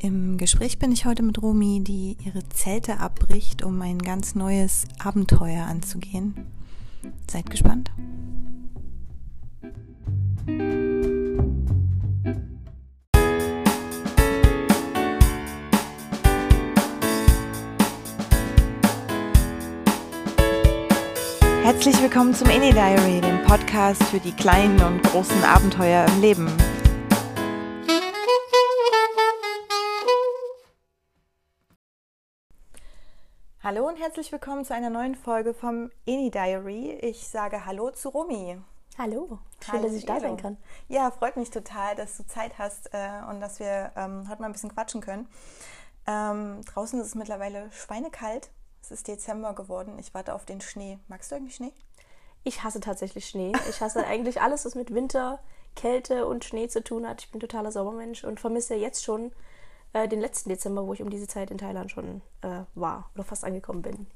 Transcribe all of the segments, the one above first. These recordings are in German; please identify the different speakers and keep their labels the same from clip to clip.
Speaker 1: Im Gespräch bin ich heute mit Romi, die ihre Zelte abbricht, um ein ganz neues Abenteuer anzugehen. Seid gespannt. Herzlich willkommen zum Any Diary, dem Podcast für die kleinen und großen Abenteuer im Leben. Hallo und herzlich willkommen zu einer neuen Folge vom Any Diary. Ich sage Hallo zu Romy.
Speaker 2: Hallo, schön, Hallo, dass ich da sein kann.
Speaker 1: Ja, freut mich total, dass du Zeit hast äh, und dass wir ähm, heute mal ein bisschen quatschen können. Ähm, draußen ist es mittlerweile schweinekalt. Es ist Dezember geworden. Ich warte auf den Schnee. Magst du eigentlich Schnee?
Speaker 2: Ich hasse tatsächlich Schnee. Ich hasse eigentlich alles, was mit Winter, Kälte und Schnee zu tun hat. Ich bin totaler Saubermensch und vermisse jetzt schon äh, den letzten Dezember, wo ich um diese Zeit in Thailand schon äh, war oder fast angekommen bin.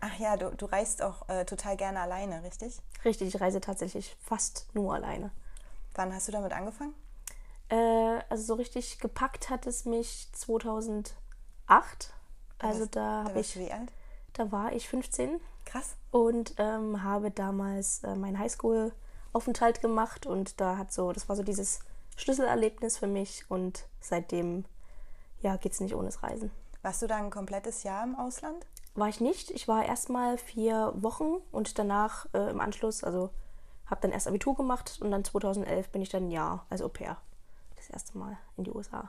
Speaker 1: Ach ja, du, du reist auch äh, total gerne alleine, richtig?
Speaker 2: Richtig, ich reise tatsächlich fast nur alleine.
Speaker 1: Wann hast du damit angefangen?
Speaker 2: Äh, also so richtig gepackt hat es mich 2008. Also
Speaker 1: da,
Speaker 2: da
Speaker 1: habe ich. Wie alt?
Speaker 2: Da war ich 15.
Speaker 1: Krass.
Speaker 2: Und ähm, habe damals äh, meinen Highschool-Aufenthalt gemacht und da hat so, das war so dieses Schlüsselerlebnis für mich und seitdem ja, geht es nicht ohne das Reisen.
Speaker 1: Warst du da ein komplettes Jahr im Ausland?
Speaker 2: War ich nicht. Ich war erst mal vier Wochen und danach äh, im Anschluss, also habe dann erst Abitur gemacht und dann 2011 bin ich dann ein Jahr als Au pair. Das erste Mal in die USA.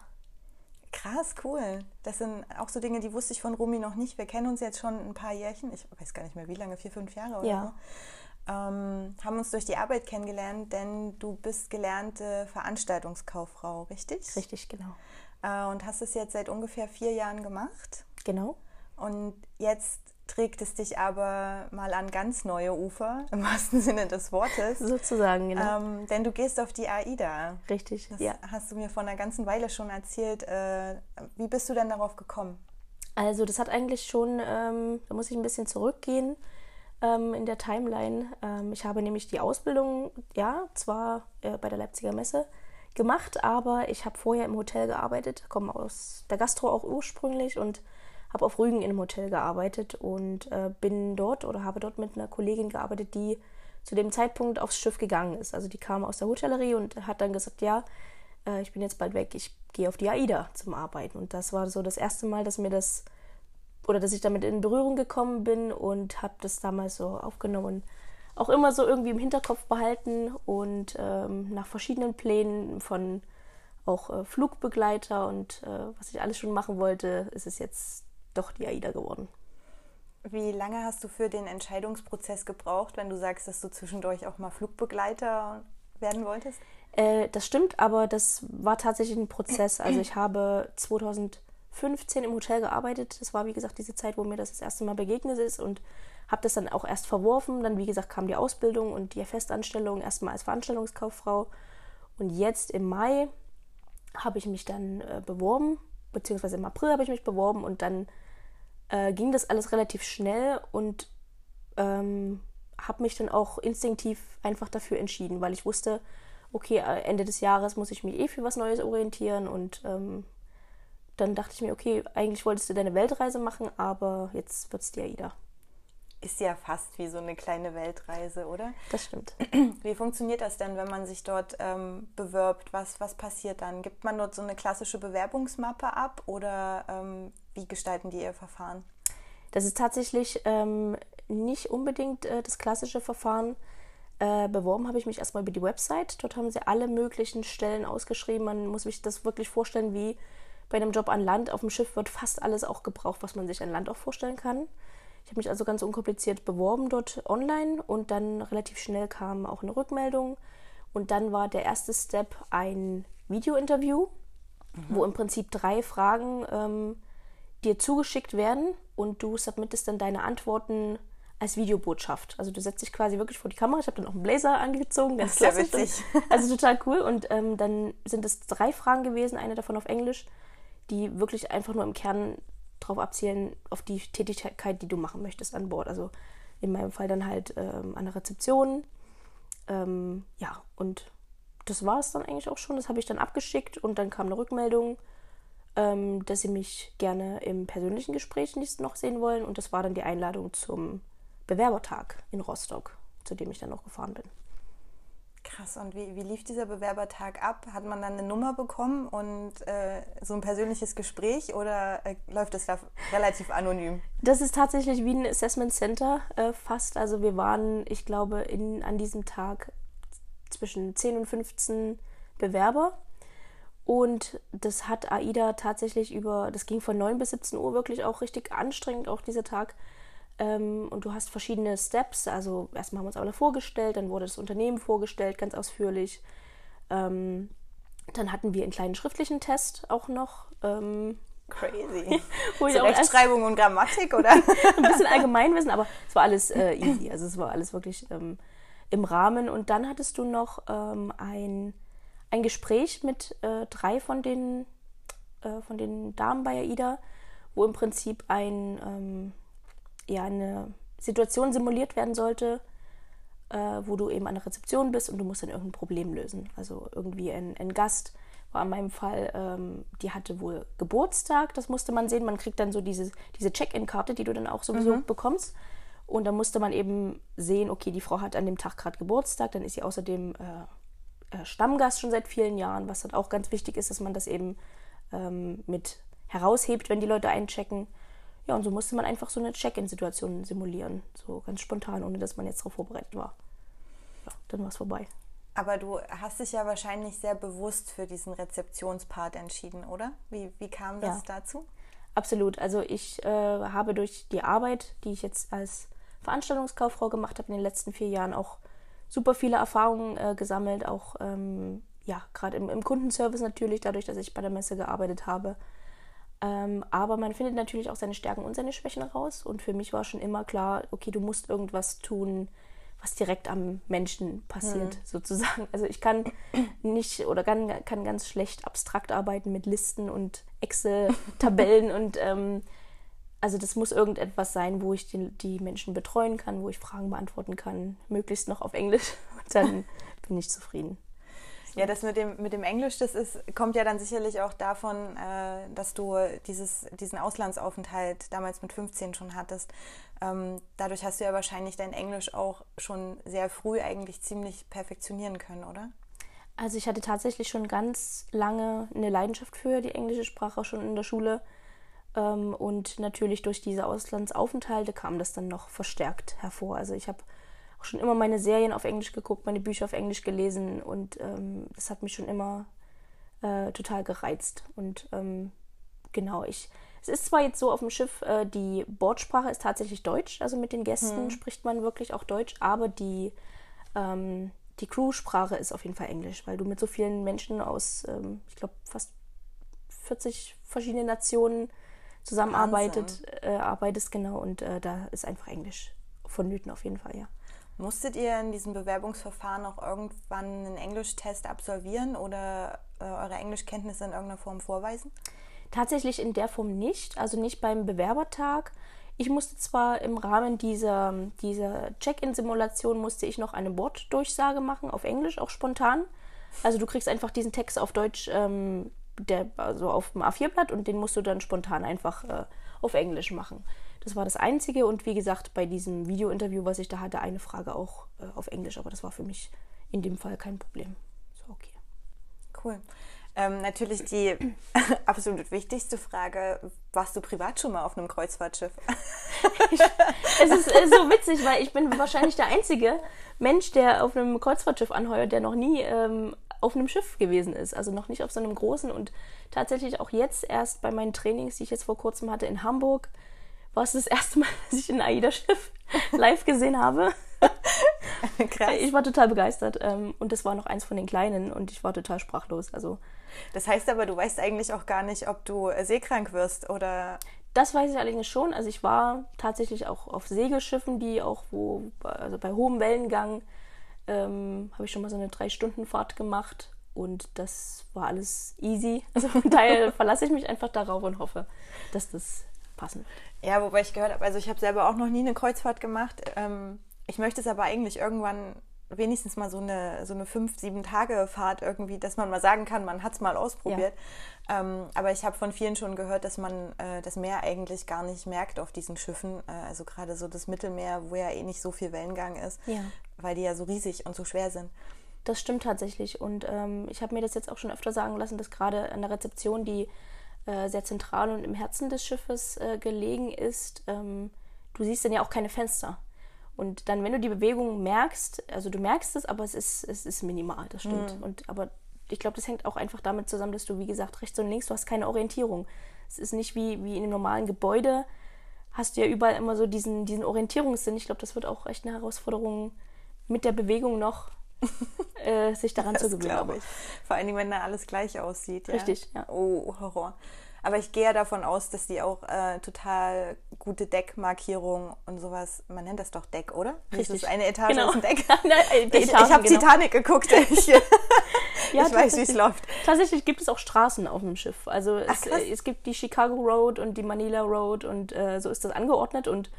Speaker 1: Krass, cool. Das sind auch so Dinge, die wusste ich von Rumi noch nicht. Wir kennen uns jetzt schon ein paar Jährchen. Ich weiß gar nicht mehr wie lange, vier, fünf Jahre oder
Speaker 2: ja.
Speaker 1: so. Ähm, haben uns durch die Arbeit kennengelernt, denn du bist gelernte Veranstaltungskauffrau, richtig?
Speaker 2: Richtig, genau
Speaker 1: äh, und hast es jetzt seit ungefähr vier Jahren gemacht.
Speaker 2: Genau.
Speaker 1: Und jetzt trägt es dich aber mal an ganz neue Ufer, im wahrsten Sinne des Wortes.
Speaker 2: Sozusagen, genau.
Speaker 1: Ähm, denn du gehst auf die AIDA.
Speaker 2: Richtig,
Speaker 1: das
Speaker 2: ja.
Speaker 1: hast du mir vor einer ganzen Weile schon erzählt. Äh, wie bist du denn darauf gekommen?
Speaker 2: Also das hat eigentlich schon, ähm, da muss ich ein bisschen zurückgehen ähm, in der Timeline. Ähm, ich habe nämlich die Ausbildung, ja, zwar äh, bei der Leipziger Messe, gemacht, aber ich habe vorher im Hotel gearbeitet, komme aus der Gastro auch ursprünglich und habe auf Rügen einem Hotel gearbeitet und äh, bin dort oder habe dort mit einer Kollegin gearbeitet, die zu dem Zeitpunkt aufs Schiff gegangen ist. Also die kam aus der Hotellerie und hat dann gesagt, ja, äh, ich bin jetzt bald weg, ich gehe auf die AIDA zum Arbeiten. Und das war so das erste Mal, dass mir das oder dass ich damit in Berührung gekommen bin und habe das damals so aufgenommen auch immer so irgendwie im Hinterkopf behalten und ähm, nach verschiedenen Plänen von auch äh, Flugbegleiter und äh, was ich alles schon machen wollte, ist es jetzt doch die AIDA geworden.
Speaker 1: Wie lange hast du für den Entscheidungsprozess gebraucht, wenn du sagst, dass du zwischendurch auch mal Flugbegleiter werden wolltest?
Speaker 2: Äh, das stimmt, aber das war tatsächlich ein Prozess. Also ich habe 2015 im Hotel gearbeitet. Das war, wie gesagt, diese Zeit, wo mir das das erste Mal begegnet ist und habe das dann auch erst verworfen. Dann, wie gesagt, kam die Ausbildung und die Festanstellung erstmal als Veranstaltungskauffrau. Und jetzt im Mai habe ich mich dann äh, beworben, beziehungsweise im April habe ich mich beworben und dann äh, ging das alles relativ schnell und ähm, habe mich dann auch instinktiv einfach dafür entschieden, weil ich wusste, okay, äh, Ende des Jahres muss ich mich eh für was Neues orientieren und ähm, dann dachte ich mir, okay, eigentlich wolltest du deine Weltreise machen, aber jetzt wird es dir AIDA
Speaker 1: ist ja fast wie so eine kleine Weltreise, oder?
Speaker 2: Das stimmt.
Speaker 1: Wie funktioniert das denn, wenn man sich dort ähm, bewirbt? Was, was passiert dann? Gibt man dort so eine klassische Bewerbungsmappe ab oder ähm, wie gestalten die ihr Verfahren?
Speaker 2: Das ist tatsächlich ähm, nicht unbedingt äh, das klassische Verfahren. Äh, beworben habe ich mich erstmal über die Website. Dort haben sie alle möglichen Stellen ausgeschrieben. Man muss sich das wirklich vorstellen, wie bei einem Job an Land. Auf dem Schiff wird fast alles auch gebraucht, was man sich an Land auch vorstellen kann. Ich habe mich also ganz unkompliziert beworben dort online und dann relativ schnell kam auch eine Rückmeldung. Und dann war der erste Step ein Video-Interview, mhm. wo im Prinzip drei Fragen ähm, dir zugeschickt werden und du submittest dann deine Antworten als Videobotschaft. Also du setzt dich quasi wirklich vor die Kamera. Ich habe dann auch einen Blazer angezogen, ganz
Speaker 1: das ist klassisch.
Speaker 2: Ja also total cool. Und ähm, dann sind es drei Fragen gewesen, eine davon auf Englisch, die wirklich einfach nur im Kern darauf abzielen, auf die Tätigkeit, die du machen möchtest an Bord. Also in meinem Fall dann halt ähm, an der Rezeption. Ähm, ja, und das war es dann eigentlich auch schon. Das habe ich dann abgeschickt und dann kam eine Rückmeldung. ähm, dass sie mich gerne im persönlichen Gespräch noch sehen wollen. Und das war dann die Einladung zum Bewerbertag in Rostock, zu dem ich dann noch gefahren bin.
Speaker 1: Krass, und wie, wie lief dieser Bewerbertag ab? Hat man dann eine Nummer bekommen und äh, so ein persönliches Gespräch oder äh, läuft es da relativ anonym?
Speaker 2: Das ist tatsächlich wie ein Assessment Center äh, fast. Also wir waren, ich glaube, in, an diesem Tag zwischen 10 und 15 Bewerber. Und das hat AIDA tatsächlich über, das ging von 9 bis 17 Uhr wirklich auch richtig anstrengend, auch dieser Tag. Ähm, und du hast verschiedene Steps. Also erstmal haben wir uns alle vorgestellt, dann wurde das Unternehmen vorgestellt, ganz ausführlich. Ähm, dann hatten wir einen kleinen schriftlichen Test auch noch. Ähm,
Speaker 1: Crazy. Rechtschreibung und Grammatik oder?
Speaker 2: ein bisschen Allgemeinwissen, aber es war alles äh, easy. Also es war alles wirklich ähm, im Rahmen. Und dann hattest du noch ähm, ein, ein Gespräch mit äh, drei von den, äh, von den Damen bei AIDA, wo im Prinzip ein ähm, ja, eine Situation simuliert werden sollte, äh, wo du eben an der Rezeption bist und du musst dann irgendein Problem lösen. Also irgendwie ein, ein Gast war in meinem Fall, ähm, die hatte wohl Geburtstag, das musste man sehen. Man kriegt dann so diese, diese Check-in-Karte, die du dann auch sowieso mhm. bekommst. Und da musste man eben sehen, okay, die Frau hat an dem Tag gerade Geburtstag, dann ist sie außerdem äh, äh, Stammgast schon seit vielen Jahren, was dann auch ganz wichtig ist, dass man das eben ähm, mit heraushebt, wenn die Leute einchecken. Ja, und so musste man einfach so eine Check-in-Situation simulieren. So ganz spontan, ohne dass man jetzt darauf vorbereitet war. Ja, dann war es vorbei.
Speaker 1: Aber du hast dich ja wahrscheinlich sehr bewusst für diesen Rezeptionspart entschieden, oder? Wie, wie kam das ja. dazu?
Speaker 2: Absolut. Also ich äh, habe durch die Arbeit, die ich jetzt als Veranstaltungskauffrau gemacht habe in den letzten vier Jahren, auch super viele Erfahrungen äh, gesammelt, auch ähm, ja, gerade im, im Kundenservice natürlich, dadurch, dass ich bei der Messe gearbeitet habe. Ähm, aber man findet natürlich auch seine Stärken und seine Schwächen raus. Und für mich war schon immer klar, okay, du musst irgendwas tun, was direkt am Menschen passiert, mhm. sozusagen. Also ich kann nicht oder kann, kann ganz schlecht abstrakt arbeiten mit Listen und Excel-Tabellen und ähm, also das muss irgendetwas sein, wo ich die, die Menschen betreuen kann, wo ich Fragen beantworten kann, möglichst noch auf Englisch. Und dann bin ich zufrieden.
Speaker 1: Ja, das mit dem, mit dem Englisch, das ist, kommt ja dann sicherlich auch davon, äh, dass du dieses, diesen Auslandsaufenthalt damals mit 15 schon hattest. Ähm, dadurch hast du ja wahrscheinlich dein Englisch auch schon sehr früh eigentlich ziemlich perfektionieren können, oder?
Speaker 2: Also ich hatte tatsächlich schon ganz lange eine Leidenschaft für die englische Sprache schon in der Schule. Ähm, und natürlich durch diese Auslandsaufenthalte kam das dann noch verstärkt hervor. Also ich habe auch schon immer meine Serien auf Englisch geguckt, meine Bücher auf Englisch gelesen und ähm, das hat mich schon immer äh, total gereizt. Und ähm, genau, ich. Es ist zwar jetzt so auf dem Schiff, äh, die Bordsprache ist tatsächlich Deutsch, also mit den Gästen hm. spricht man wirklich auch Deutsch, aber die, ähm, die Crew-Sprache ist auf jeden Fall Englisch, weil du mit so vielen Menschen aus, ähm, ich glaube, fast 40 verschiedenen Nationen zusammenarbeitet, äh, arbeitest, genau, und äh, da ist einfach Englisch vonnöten auf jeden Fall, ja.
Speaker 1: Musstet ihr in diesem Bewerbungsverfahren auch irgendwann einen Englischtest absolvieren oder äh, eure Englischkenntnisse in irgendeiner Form vorweisen?
Speaker 2: Tatsächlich in der Form nicht, also nicht beim Bewerbertag. Ich musste zwar im Rahmen dieser, dieser Check-in-Simulation musste ich noch eine Wortdurchsage machen auf Englisch, auch spontan. Also du kriegst einfach diesen Text auf Deutsch, ähm, der, also auf dem A4-Blatt und den musst du dann spontan einfach äh, auf Englisch machen. Das war das Einzige und wie gesagt, bei diesem Video-Interview, was ich da hatte, eine Frage auch äh, auf Englisch, aber das war für mich in dem Fall kein Problem. So, okay.
Speaker 1: Cool. Ähm, natürlich die absolut wichtigste Frage: Warst du privat schon mal auf einem Kreuzfahrtschiff?
Speaker 2: ich, es ist so witzig, weil ich bin wahrscheinlich der einzige Mensch, der auf einem Kreuzfahrtschiff anheuert, der noch nie ähm, auf einem Schiff gewesen ist. Also noch nicht auf so einem großen und tatsächlich auch jetzt erst bei meinen Trainings, die ich jetzt vor kurzem hatte in Hamburg, war es das erste Mal, dass ich ein AIDA-Schiff live gesehen habe. Krass. Ich war total begeistert. Ähm, und das war noch eins von den kleinen und ich war total sprachlos. Also,
Speaker 1: das heißt aber, du weißt eigentlich auch gar nicht, ob du seekrank wirst oder.
Speaker 2: Das weiß ich allerdings schon. Also ich war tatsächlich auch auf Segelschiffen, die auch wo, also bei hohem Wellengang ähm, habe ich schon mal so eine Drei-Stunden-Fahrt gemacht und das war alles easy. Also von daher verlasse ich mich einfach darauf und hoffe, dass das passen
Speaker 1: Ja, wobei ich gehört habe, also ich habe selber auch noch nie eine Kreuzfahrt gemacht. Ähm, ich möchte es aber eigentlich irgendwann wenigstens mal so eine, so eine fünf, sieben Tage Fahrt irgendwie, dass man mal sagen kann, man hat es mal ausprobiert. Ja. Ähm, aber ich habe von vielen schon gehört, dass man äh, das Meer eigentlich gar nicht merkt auf diesen Schiffen. Äh, also gerade so das Mittelmeer, wo ja eh nicht so viel Wellengang ist, ja. weil die ja so riesig und so schwer sind.
Speaker 2: Das stimmt tatsächlich. Und ähm, ich habe mir das jetzt auch schon öfter sagen lassen, dass gerade an der Rezeption, die äh, sehr zentral und im Herzen des Schiffes äh, gelegen ist, ähm, du siehst dann ja auch keine Fenster. Und dann, wenn du die Bewegung merkst, also du merkst es, aber es ist, es ist minimal, das stimmt. Mhm. Und aber ich glaube, das hängt auch einfach damit zusammen, dass du, wie gesagt, rechts und links, du hast keine Orientierung. Es ist nicht wie, wie in einem normalen Gebäude, hast du ja überall immer so diesen, diesen Orientierungssinn. Ich glaube, das wird auch echt eine Herausforderung mit der Bewegung noch, äh, sich daran das zu gewöhnen.
Speaker 1: ich. Vor allen Dingen, wenn da alles gleich aussieht.
Speaker 2: Ja? Richtig, ja.
Speaker 1: Oh, Horror. Aber ich gehe ja davon aus, dass die auch äh, total gute Deckmarkierungen und sowas, man nennt das doch Deck, oder?
Speaker 2: Richtig.
Speaker 1: Das ist eine Etage
Speaker 2: genau.
Speaker 1: ist ein Deck.
Speaker 2: Nein,
Speaker 1: ich, ich habe genau. Titanic geguckt. Ich, ja, ich weiß, wie es läuft.
Speaker 2: Tatsächlich gibt es auch Straßen auf dem Schiff. Also es, Ach, es gibt die Chicago Road und die Manila Road und äh, so ist das angeordnet und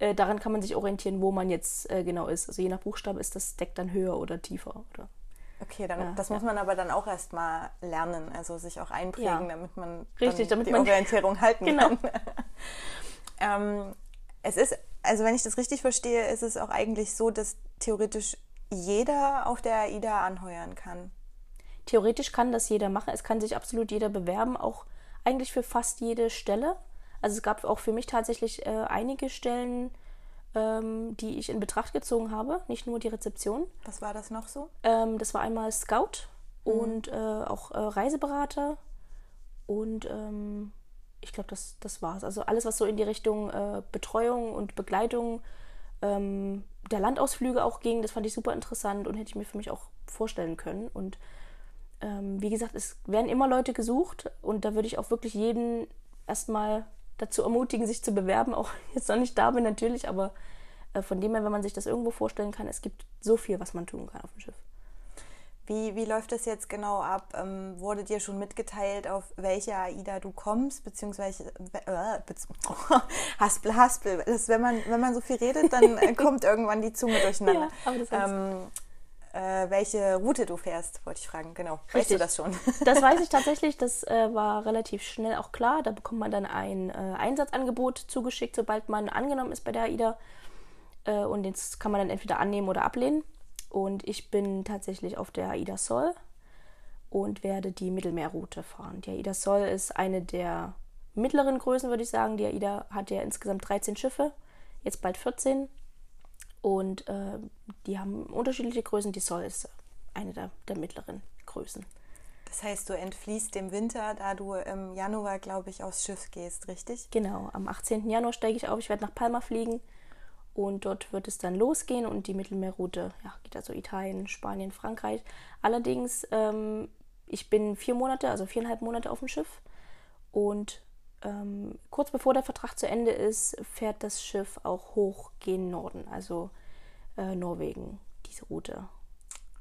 Speaker 2: äh, daran kann man sich orientieren, wo man jetzt äh, genau ist. Also je nach Buchstabe ist das Deck dann höher oder tiefer. Oder
Speaker 1: Okay, dann, ja, das ja. muss man aber dann auch erstmal lernen, also sich auch einprägen, ja. damit man
Speaker 2: Richtig, damit
Speaker 1: die
Speaker 2: man
Speaker 1: Orientierung halten genau. kann. ähm, es ist, also wenn ich das richtig verstehe, ist es auch eigentlich so, dass theoretisch jeder auf der AIDA anheuern kann.
Speaker 2: Theoretisch kann das jeder machen. Es kann sich absolut jeder bewerben, auch eigentlich für fast jede Stelle. Also es gab auch für mich tatsächlich äh, einige Stellen, ähm, die ich in Betracht gezogen habe, nicht nur die Rezeption.
Speaker 1: Was war das noch so?
Speaker 2: Ähm, das war einmal Scout mhm. und äh, auch äh, Reiseberater und ähm, ich glaube, das, das war es. Also alles, was so in die Richtung äh, Betreuung und Begleitung ähm, der Landausflüge auch ging, das fand ich super interessant und hätte ich mir für mich auch vorstellen können. Und ähm, wie gesagt, es werden immer Leute gesucht und da würde ich auch wirklich jeden erstmal dazu ermutigen, sich zu bewerben. Auch jetzt noch nicht da bin natürlich, aber äh, von dem her, wenn man sich das irgendwo vorstellen kann, es gibt so viel, was man tun kann auf dem Schiff.
Speaker 1: Wie, wie läuft das jetzt genau ab? Ähm, wurde dir schon mitgeteilt, auf welche AIDA du kommst, beziehungsweise äh, oh, Haspel, Haspel. Das, wenn, man, wenn man so viel redet, dann äh, kommt irgendwann die Zunge durcheinander. Ja, aber das heißt, ähm, äh, welche Route du fährst, wollte ich fragen. Genau. Richtig. Weißt du das schon?
Speaker 2: das weiß ich tatsächlich. Das äh, war relativ schnell auch klar. Da bekommt man dann ein äh, Einsatzangebot zugeschickt, sobald man angenommen ist bei der AIDA. Äh, und das kann man dann entweder annehmen oder ablehnen. Und ich bin tatsächlich auf der AIDA Sol und werde die Mittelmeerroute fahren. Die AIDA Sol ist eine der mittleren Größen, würde ich sagen. Die AIDA hat ja insgesamt 13 Schiffe, jetzt bald 14. Und äh, die haben unterschiedliche Größen. Die Sol ist eine der, der mittleren Größen.
Speaker 1: Das heißt, du entfließt dem Winter, da du im Januar, glaube ich, aufs Schiff gehst, richtig?
Speaker 2: Genau, am 18. Januar steige ich auf. Ich werde nach Palma fliegen und dort wird es dann losgehen und die Mittelmeerroute ja, geht also Italien, Spanien, Frankreich. Allerdings, ähm, ich bin vier Monate, also viereinhalb Monate auf dem Schiff und ähm, kurz bevor der Vertrag zu Ende ist, fährt das Schiff auch hoch gen Norden, also äh, Norwegen, diese Route.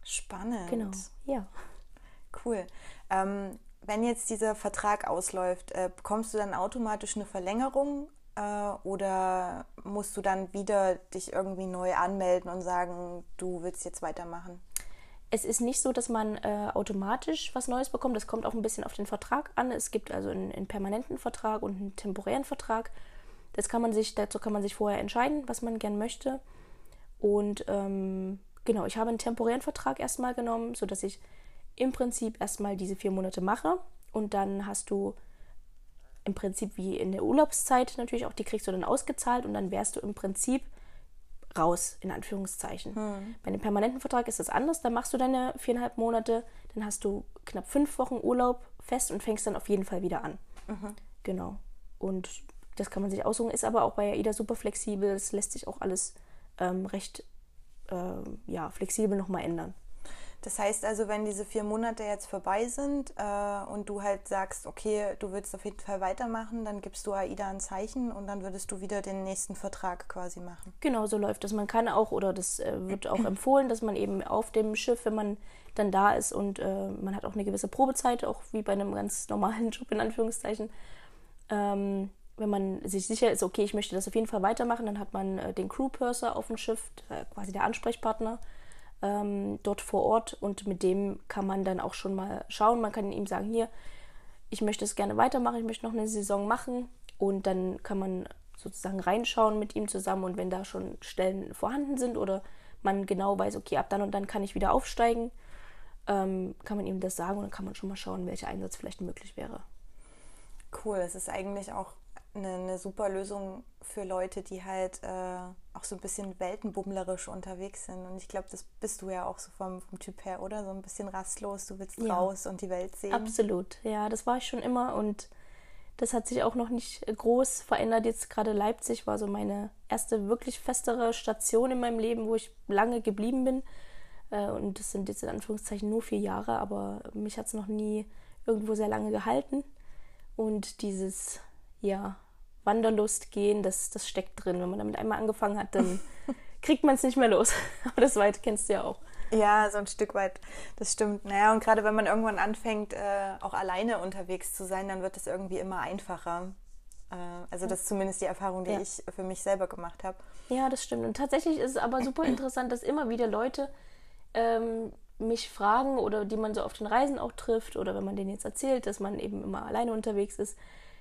Speaker 1: Spannend.
Speaker 2: Genau, ja.
Speaker 1: Cool. Ähm, wenn jetzt dieser Vertrag ausläuft, äh, bekommst du dann automatisch eine Verlängerung äh, oder musst du dann wieder dich irgendwie neu anmelden und sagen, du willst jetzt weitermachen?
Speaker 2: Es ist nicht so, dass man äh, automatisch was Neues bekommt. Das kommt auch ein bisschen auf den Vertrag an. Es gibt also einen, einen, permanenten Vertrag und einen temporären Vertrag. Das kann man sich, dazu kann man sich vorher entscheiden, was man gern möchte. Und ähm, genau, ich habe einen temporären Vertrag erstmal genommen, sodass ich im Prinzip erstmal diese vier Monate mache. Und dann hast du im Prinzip wie in der Urlaubszeit natürlich auch, die kriegst du dann ausgezahlt und dann wärst du im Prinzip raus, in Anführungszeichen. Hm. Bei einem permanenten Vertrag ist das anders. Da machst du deine viereinhalb Monate, dann hast du knapp fünf Wochen Urlaub fest und fängst dann auf jeden Fall wieder an. Mhm. Genau. Und das kann man sich aussuchen, ist aber auch bei AIDA super flexibel. Es lässt sich auch alles ähm, recht ähm, ja, flexibel nochmal ändern.
Speaker 1: Das heißt also, wenn diese vier Monate jetzt vorbei sind äh, und du halt sagst, okay, du willst auf jeden Fall weitermachen, dann gibst du AIDA ein Zeichen und dann würdest du wieder den nächsten Vertrag quasi machen.
Speaker 2: Genau, so läuft das. Man kann auch, oder das äh, wird auch empfohlen, dass man eben auf dem Schiff, wenn man dann da ist und äh, man hat auch eine gewisse Probezeit, auch wie bei einem ganz normalen Job in Anführungszeichen. Ähm, wenn man sich sicher ist, okay, ich möchte das auf jeden Fall weitermachen, dann hat man äh, den Crew Purser auf dem Schiff, quasi der Ansprechpartner ähm, dort vor Ort und mit dem kann man dann auch schon mal schauen. Man kann ihm sagen, hier, ich möchte es gerne weitermachen, ich möchte noch eine Saison machen und dann kann man sozusagen reinschauen mit ihm zusammen und wenn da schon Stellen vorhanden sind oder man genau weiß, okay, ab dann und dann kann ich wieder aufsteigen, ähm, kann man ihm das sagen und dann kann man schon mal schauen, welcher Einsatz vielleicht möglich wäre.
Speaker 1: Cool, es ist eigentlich auch eine, eine, super Lösung für Leute, die halt äh, auch so ein bisschen weltenbummlerisch unterwegs sind. Und ich glaube, das bist du ja auch so vom, vom, Typ her, oder? So ein bisschen rastlos, du willst ja. raus und die Welt sehen.
Speaker 2: Absolut, ja, das war ich schon immer und das hat sich auch noch nicht groß verändert. Jetzt gerade Leipzig war so meine erste wirklich festere Station in meinem Leben, wo ich lange geblieben bin. Äh, und das sind jetzt in Anführungszeichen nur vier Jahre, aber mich hat es noch nie irgendwo sehr lange gehalten. Und dieses ja, Wanderlust gehen, das, das steckt drin. Wenn man damit einmal angefangen hat, dann kriegt man es nicht mehr los. Aber das weit kennst du ja auch.
Speaker 1: Ja, so ein Stück weit, das stimmt. Naja, und gerade wenn man irgendwann anfängt, äh, auch alleine unterwegs zu sein, dann wird es irgendwie immer einfacher. Äh, also das ist zumindest die Erfahrung, die ja. ich für mich selber gemacht habe.
Speaker 2: Ja, das stimmt. Und tatsächlich ist es aber super interessant, dass immer wieder Leute ähm, mich fragen oder die man so auf den Reisen auch trifft oder wenn man denen jetzt erzählt, dass man eben immer alleine unterwegs ist,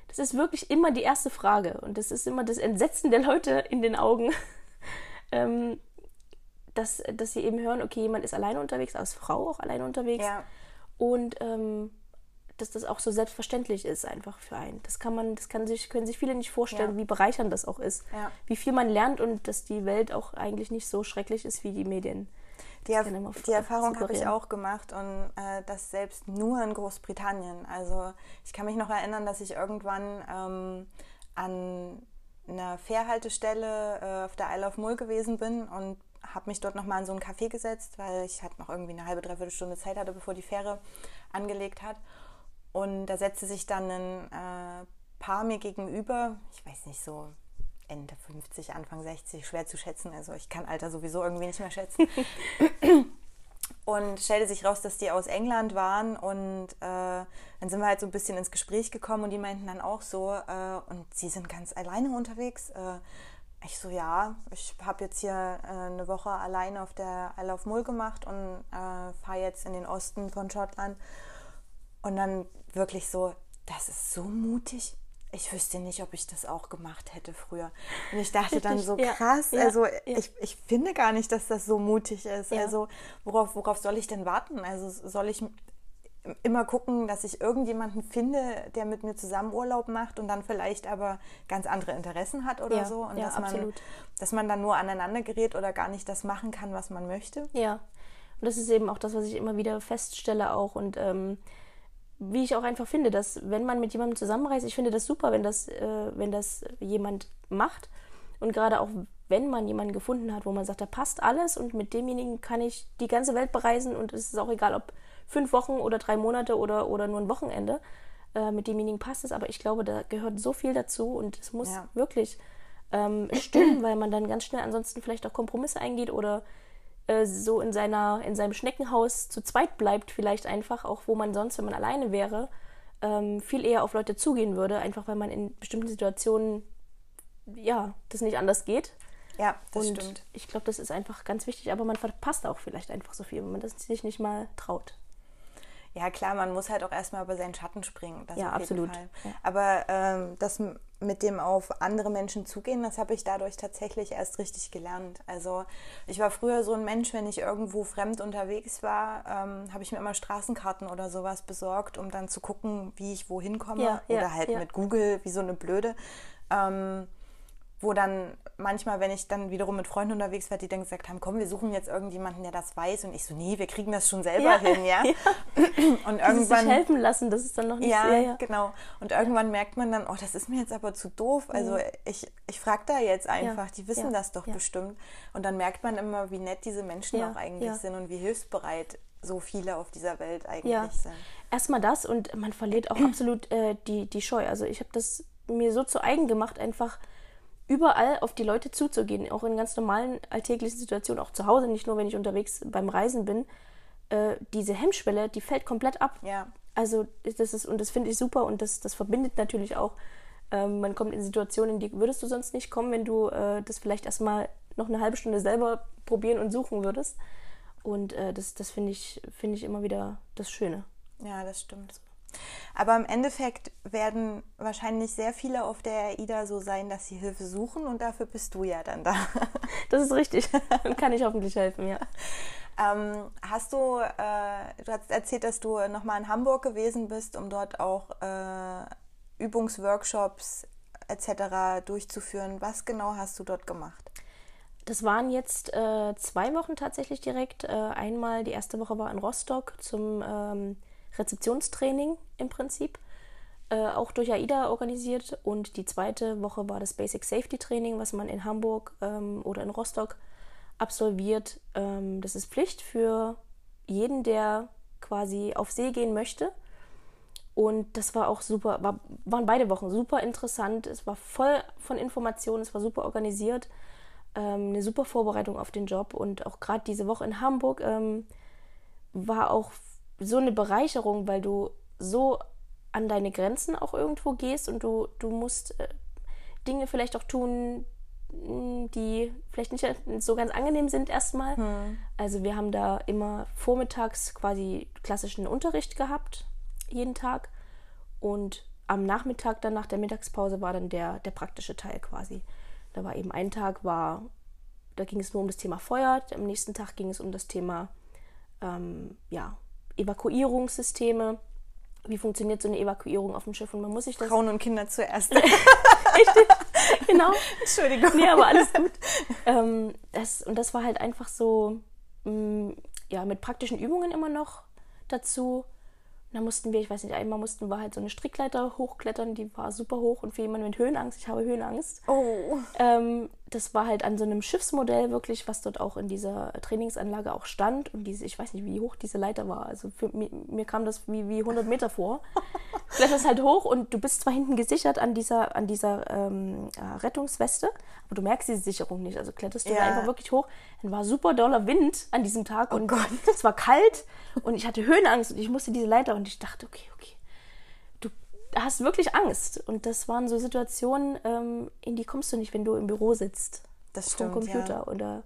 Speaker 2: das ist wirklich immer die erste Frage. Und das ist immer das Entsetzen der Leute in den Augen, ähm, dass, dass sie eben hören, okay, jemand ist alleine unterwegs, als Frau auch alleine unterwegs. Ja. Und ähm, dass das auch so selbstverständlich ist einfach für einen. Das kann man, das kann sich, können sich viele nicht vorstellen, ja. wie bereichernd das auch ist. Ja. Wie viel man lernt und dass die Welt auch eigentlich nicht so schrecklich ist, wie die Medien
Speaker 1: die, Erf die Erfahrung habe ich auch gemacht und äh, das selbst nur in Großbritannien. Also ich kann mich noch erinnern, dass ich irgendwann ähm, an einer Fährhaltestelle äh, auf der Isle of Mull gewesen bin und habe mich dort nochmal in so einen Café gesetzt, weil ich halt noch irgendwie eine halbe, dreiviertel Stunde Zeit hatte, bevor die Fähre angelegt hat. Und da setzte sich dann ein äh, Paar mir gegenüber, ich weiß nicht, so Ende 50, Anfang 60, schwer zu schätzen. Also ich kann Alter sowieso irgendwie nicht mehr schätzen. und stellte sich raus, dass die aus England waren und äh, dann sind wir halt so ein bisschen ins Gespräch gekommen und die meinten dann auch so, äh, und sie sind ganz alleine unterwegs. Äh, ich so, ja, ich habe jetzt hier äh, eine Woche alleine auf der Isle of Mull gemacht und äh, fahre jetzt in den Osten von Schottland. Und dann wirklich so, das ist so mutig ich wüsste nicht, ob ich das auch gemacht hätte früher. Und ich dachte dann so krass, ja, also ja. Ich, ich finde gar nicht, dass das so mutig ist. Also worauf, worauf soll ich denn warten? Also soll ich immer gucken, dass ich irgendjemanden finde, der mit mir zusammen Urlaub macht und dann vielleicht aber ganz andere Interessen hat oder so. Und dass, man, dass man dann nur aneinander gerät oder gar nicht das machen kann, was man möchte.
Speaker 2: Ja. Und das ist eben auch das, was ich immer wieder feststelle auch. Und ähm, wie ich auch einfach finde, dass wenn man mit jemandem zusammenreist, ich finde das super, wenn das, äh, wenn das jemand macht. Und gerade auch wenn man jemanden gefunden hat, wo man sagt, da passt alles und mit demjenigen kann ich die ganze Welt bereisen und es ist auch egal, ob fünf Wochen oder drei Monate oder, oder nur ein Wochenende, äh, mit demjenigen passt es. Aber ich glaube, da gehört so viel dazu und es muss ja. wirklich ähm, stimmen, weil man dann ganz schnell ansonsten vielleicht auch Kompromisse eingeht oder äh, so in, seiner, in seinem Schneckenhaus zu zweit bleibt, vielleicht einfach, auch wo man sonst, wenn man alleine wäre, ähm, viel eher auf Leute zugehen würde, einfach weil man in bestimmten Situationen, ja, das nicht anders geht.
Speaker 1: Ja, das Und stimmt.
Speaker 2: Ich glaube, das ist einfach ganz wichtig, aber man verpasst auch vielleicht einfach so viel, wenn man das sich nicht mal traut.
Speaker 1: Ja, klar, man muss halt auch erstmal über seinen Schatten springen.
Speaker 2: ja, absolut.
Speaker 1: Ja. Aber ähm, das mit dem auf andere Menschen zugehen, das habe ich dadurch tatsächlich erst richtig gelernt. Also ich war früher so ein Mensch, wenn ich irgendwo fremd unterwegs war, ähm, habe ich mir immer Straßenkarten oder sowas besorgt, um dann zu gucken, wie ich wohin komme. Ja, oder ja, halt mit Google, wie so eine Blöde. Ähm, wo dann manchmal, wenn ich dann wiederum mit Freunden unterwegs war, die dann gesagt haben, komm, wir suchen jetzt irgendjemanden, der das weiß. Und ich so, nee, wir kriegen das schon selber ja, hin, ja. ja.
Speaker 2: Und irgendwann sich helfen lassen, das ist dann noch nicht.
Speaker 1: Ja, sehr, ja. genau. Und irgendwann merkt man dann, oh, das ist mir jetzt aber zu doof. Also mhm. ich, ich frage da jetzt einfach, die wissen das doch bestimmt. Und dann merkt man immer, wie nett diese Menschen auch eigentlich sind und wie hilfsbereit so viele auf dieser Welt eigentlich sind.
Speaker 2: Erstmal das und man verliert auch absolut äh, die, die Scheu. Also ich habe das mir so zu eigen gemacht, einfach überall auf die Leute zuzugehen, auch in ganz normalen alltäglichen Situationen, auch zu Hause, nicht nur wenn ich unterwegs beim Reisen bin. Äh, diese Hemmschwelle, die fällt komplett ab.
Speaker 1: Ja.
Speaker 2: Also das ist, und das finde ich super und das, das verbindet natürlich auch. Ähm, man kommt in Situationen, in die würdest du sonst nicht kommen, wenn du äh, das vielleicht erstmal noch eine halbe Stunde selber probieren und suchen würdest. Und äh, das, das finde ich, find ich immer wieder das Schöne.
Speaker 1: Ja, das stimmt. Aber im Endeffekt werden wahrscheinlich sehr viele auf der AIDA so sein, dass sie Hilfe suchen und dafür bist du ja dann da.
Speaker 2: Das ist richtig. Dann kann ich hoffentlich helfen, ja.
Speaker 1: Ähm, hast du, äh, du hast erzählt, dass du nochmal in Hamburg gewesen bist, um dort auch äh, Übungsworkshops etc. durchzuführen. Was genau hast du dort gemacht?
Speaker 2: Das waren jetzt äh, zwei Wochen tatsächlich direkt. Äh, einmal die erste Woche war in Rostock zum ähm, Rezeptionstraining im Prinzip, äh, auch durch AIDA organisiert. Und die zweite Woche war das Basic Safety Training, was man in Hamburg ähm, oder in Rostock absolviert. Ähm, das ist Pflicht für jeden, der quasi auf See gehen möchte. Und das war auch super, war, waren beide Wochen super interessant. Es war voll von Informationen, es war super organisiert. Ähm, eine super Vorbereitung auf den Job. Und auch gerade diese Woche in Hamburg ähm, war auch so eine Bereicherung, weil du so an deine Grenzen auch irgendwo gehst und du, du musst äh, Dinge vielleicht auch tun, hm, die vielleicht nicht so ganz angenehm sind erstmal. Hm. Also wir haben da immer vormittags quasi klassischen Unterricht gehabt, jeden Tag. Und am Nachmittag dann nach der Mittagspause war dann der, der praktische Teil quasi. Da war eben ein Tag, war, da ging es nur um das Thema Feuer, am nächsten Tag ging es um das Thema ähm, ja, Evakuierungssysteme. Wie funktioniert so eine Evakuierung auf dem Schiff? Und man muss sich das.
Speaker 1: Frauen und Kinder zuerst.
Speaker 2: Richtig, genau.
Speaker 1: Entschuldigung.
Speaker 2: Nee, aber alles gut. Ähm, das, und das war halt einfach so, mh, mm, ja, mit praktischen Übungen immer noch dazu. Da mussten wir, ich weiß nicht, einmal mussten wir halt so eine Strickleiter hochklettern, die war super hoch und für jemanden mit Höhenangst, ich habe Höhenangst.
Speaker 1: Oh.
Speaker 2: Ähm, das war halt an so einem Schiffsmodell wirklich, was dort auch in dieser Trainingsanlage auch stand und diese, ich weiß nicht, wie hoch diese Leiter war. Also für, mir, mir kam das wie, wie 100 Meter vor. Kletterst halt hoch und du bist zwar hinten gesichert an dieser, an dieser ähm, äh, Rettungsweste, aber du merkst diese Sicherung nicht. Also kletterst du ja. einfach wirklich hoch. Dann war super doller Wind an diesem Tag
Speaker 1: oh
Speaker 2: und
Speaker 1: Gott.
Speaker 2: es war kalt und ich hatte Höhenangst und ich musste diese Leiter und ich dachte, okay, okay, hast wirklich Angst. Und das waren so Situationen, ähm, in die kommst du nicht, wenn du im Büro sitzt.
Speaker 1: Das stimmt.
Speaker 2: Vom Computer.
Speaker 1: Ja.
Speaker 2: Oder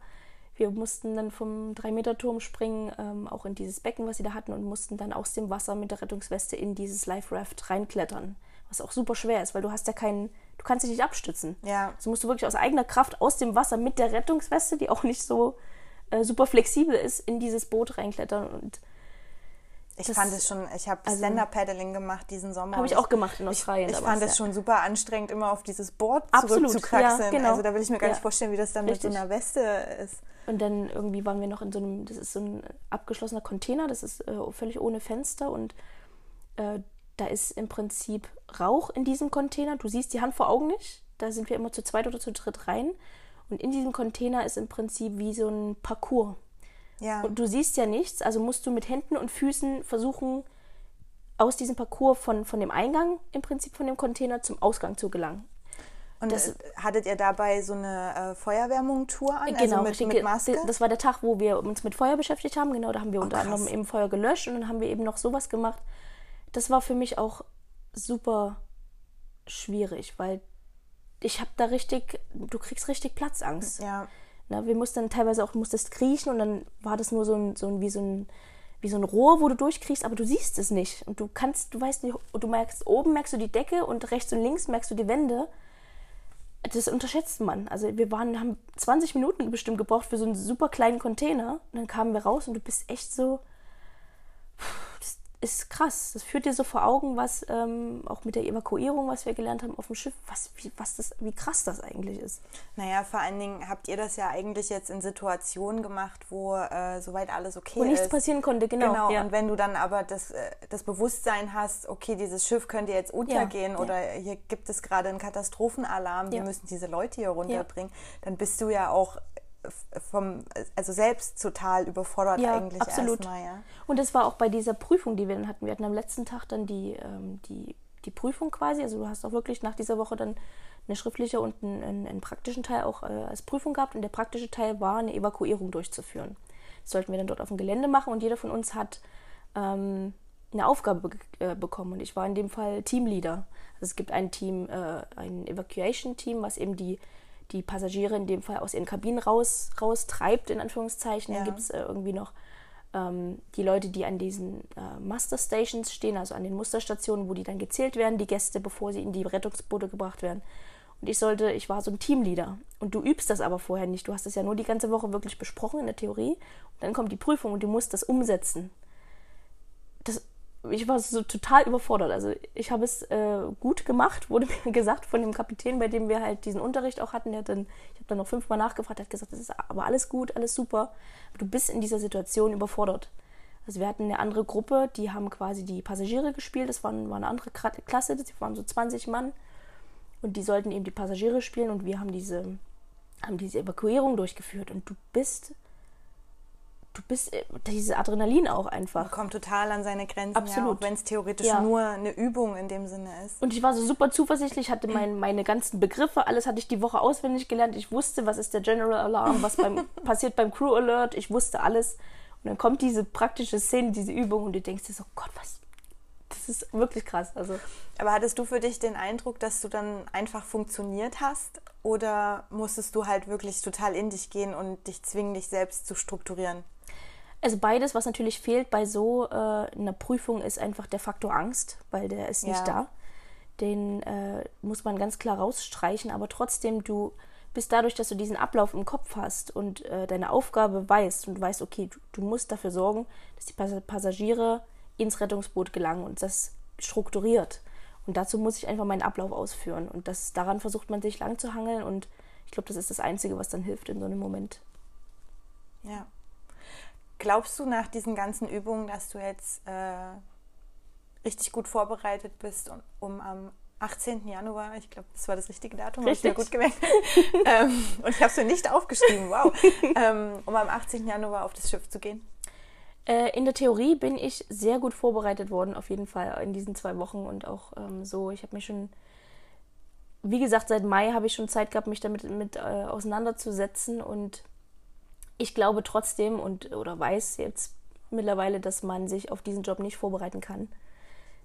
Speaker 2: wir mussten dann vom 3-Meter-Turm springen, ähm, auch in dieses Becken, was sie da hatten, und mussten dann aus dem Wasser mit der Rettungsweste in dieses Life Raft reinklettern. Was auch super schwer ist, weil du hast ja keinen, du kannst dich nicht abstützen.
Speaker 1: Ja.
Speaker 2: Also musst du wirklich aus eigener Kraft aus dem Wasser mit der Rettungsweste, die auch nicht so äh, super flexibel ist, in dieses Boot reinklettern und
Speaker 1: ich das, fand es schon, ich habe also, Stand-Up-Paddling gemacht diesen Sommer.
Speaker 2: Habe ich auch gemacht in Australien.
Speaker 1: Ich, ich fand es ja. schon super anstrengend, immer auf dieses Board zurückzukraxeln. Ja, genau. Also da will ich mir gar nicht vorstellen, wie das dann Richtig. mit so einer Weste ist.
Speaker 2: Und dann irgendwie waren wir noch in so einem, das ist so ein abgeschlossener Container, das ist äh, völlig ohne Fenster und äh, da ist im Prinzip Rauch in diesem Container. Du siehst die Hand vor Augen nicht. Da sind wir immer zu zweit oder zu dritt rein. Und in diesem Container ist im Prinzip wie so ein Parcours.
Speaker 1: Ja.
Speaker 2: Und du siehst ja nichts, also musst du mit Händen und Füßen versuchen, aus diesem Parcours von, von dem Eingang im Prinzip von dem Container zum Ausgang zu gelangen.
Speaker 1: Und das, äh, hattet ihr dabei so eine äh, Feuerwehrmontur an?
Speaker 2: Genau,
Speaker 1: also mit, mit Maske?
Speaker 2: das war der Tag, wo wir uns mit Feuer beschäftigt haben. Genau, da haben wir oh, unter anderem eben Feuer gelöscht und dann haben wir eben noch sowas gemacht. Das war für mich auch super schwierig, weil ich habe da richtig, du kriegst richtig Platzangst.
Speaker 1: Ja.
Speaker 2: Na, wir mussten teilweise auch, musstest kriechen und dann war das nur so ein, so ein, wie so ein, wie so ein Rohr, wo du durchkriegst, aber du siehst es nicht. Und du kannst, du weißt nicht, du merkst, oben merkst du die Decke und rechts und links merkst du die Wände. Das unterschätzt man. Also wir waren, haben 20 Minuten bestimmt gebraucht für so einen super kleinen Container. Und dann kamen wir raus und du bist echt so, ist krass. Das führt dir so vor Augen, was ähm, auch mit der Evakuierung, was wir gelernt haben auf dem Schiff, was, wie, was das, wie krass das eigentlich ist.
Speaker 1: Naja, vor allen Dingen habt ihr das ja eigentlich jetzt in Situationen gemacht, wo äh, soweit alles okay
Speaker 2: wo ist. Wo nichts passieren konnte, genau.
Speaker 1: Genau,
Speaker 2: ja.
Speaker 1: und wenn du dann aber das, äh, das Bewusstsein hast, okay, dieses Schiff könnte jetzt untergehen ja, oder ja. hier gibt es gerade einen Katastrophenalarm, wir müssen diese Leute hier runterbringen, dann bist du ja auch vom, also selbst total überfordert ja, eigentlich absolut. erstmal. Ja.
Speaker 2: Und das war auch bei dieser Prüfung, die wir dann hatten. Wir hatten am letzten Tag dann die, ähm, die, die Prüfung quasi. Also du hast auch wirklich nach dieser Woche dann eine schriftliche und einen, einen, einen praktischen Teil auch äh, als Prüfung gehabt. Und der praktische Teil war, eine Evakuierung durchzuführen. Das sollten wir dann dort auf dem Gelände machen und jeder von uns hat ähm, eine Aufgabe be äh, bekommen. Und ich war in dem Fall Teamleader. Also es gibt ein Team, äh, ein Evacuation-Team, was eben die die Passagiere in dem Fall aus ihren Kabinen raus, raustreibt, in Anführungszeichen. Ja. Dann gibt es äh, irgendwie noch ähm, die Leute, die an diesen äh, Master Stations stehen, also an den Musterstationen, wo die dann gezählt werden, die Gäste, bevor sie in die Rettungsboote gebracht werden. Und ich sollte, ich war so ein Teamleader. Und du übst das aber vorher nicht. Du hast es ja nur die ganze Woche wirklich besprochen in der Theorie. Und dann kommt die Prüfung und du musst das umsetzen. Das, ich war so total überfordert. Also ich habe es äh, gut gemacht, wurde mir gesagt von dem Kapitän, bei dem wir halt diesen Unterricht auch hatten. Der hat dann, ich habe dann noch fünfmal nachgefragt, hat gesagt, das ist aber alles gut, alles super. Du bist in dieser Situation überfordert. Also wir hatten eine andere Gruppe, die haben quasi die Passagiere gespielt. Das war, war eine andere Klasse, das waren so 20 Mann. Und die sollten eben die Passagiere spielen und wir haben diese, haben diese Evakuierung durchgeführt. Und du bist, du bist, äh, dieses Adrenalin auch einfach. Man
Speaker 1: kommt total an seine Grenzen,
Speaker 2: Absolut.
Speaker 1: Ja, wenn es theoretisch ja. nur eine Übung in dem Sinne ist.
Speaker 2: Und ich war so super zuversichtlich, hatte mein, meine ganzen Begriffe, alles hatte ich die Woche auswendig gelernt. Ich wusste, was ist der General Alarm, was beim, passiert beim Crew Alert, ich wusste alles. Und dann kommt diese praktische Szene, diese Übung und du denkst dir so, Gott, was das ist wirklich krass. Also.
Speaker 1: Aber hattest du für dich den Eindruck, dass du dann einfach funktioniert hast? Oder musstest du halt wirklich total in dich gehen und dich zwingen, dich selbst zu strukturieren?
Speaker 2: Also beides, was natürlich fehlt bei so äh, einer Prüfung, ist einfach der Faktor Angst, weil der ist nicht ja. da. Den äh, muss man ganz klar rausstreichen, aber trotzdem, du bist dadurch, dass du diesen Ablauf im Kopf hast und äh, deine Aufgabe weißt und weißt, okay, du, du musst dafür sorgen, dass die Passagiere ins Rettungsboot gelangen und das strukturiert. Und dazu muss ich einfach meinen Ablauf ausführen. Und das, daran versucht man sich lang zu hangeln. Und ich glaube, das ist das Einzige, was dann hilft in so einem Moment.
Speaker 1: Ja. Glaubst du nach diesen ganzen Übungen, dass du jetzt äh, richtig gut vorbereitet bist, um, um am 18. Januar, ich glaube, das war das richtige Datum,
Speaker 2: habe ich sehr
Speaker 1: gut gemerkt. ähm, und ich habe es mir nicht aufgeschrieben, wow. ähm, um am 18. Januar auf das Schiff zu gehen?
Speaker 2: Äh, in der Theorie bin ich sehr gut vorbereitet worden, auf jeden Fall in diesen zwei Wochen und auch ähm, so. Ich habe mich schon, wie gesagt, seit Mai habe ich schon Zeit gehabt, mich damit mit, äh, auseinanderzusetzen und ich glaube trotzdem und oder weiß jetzt mittlerweile, dass man sich auf diesen Job nicht vorbereiten kann.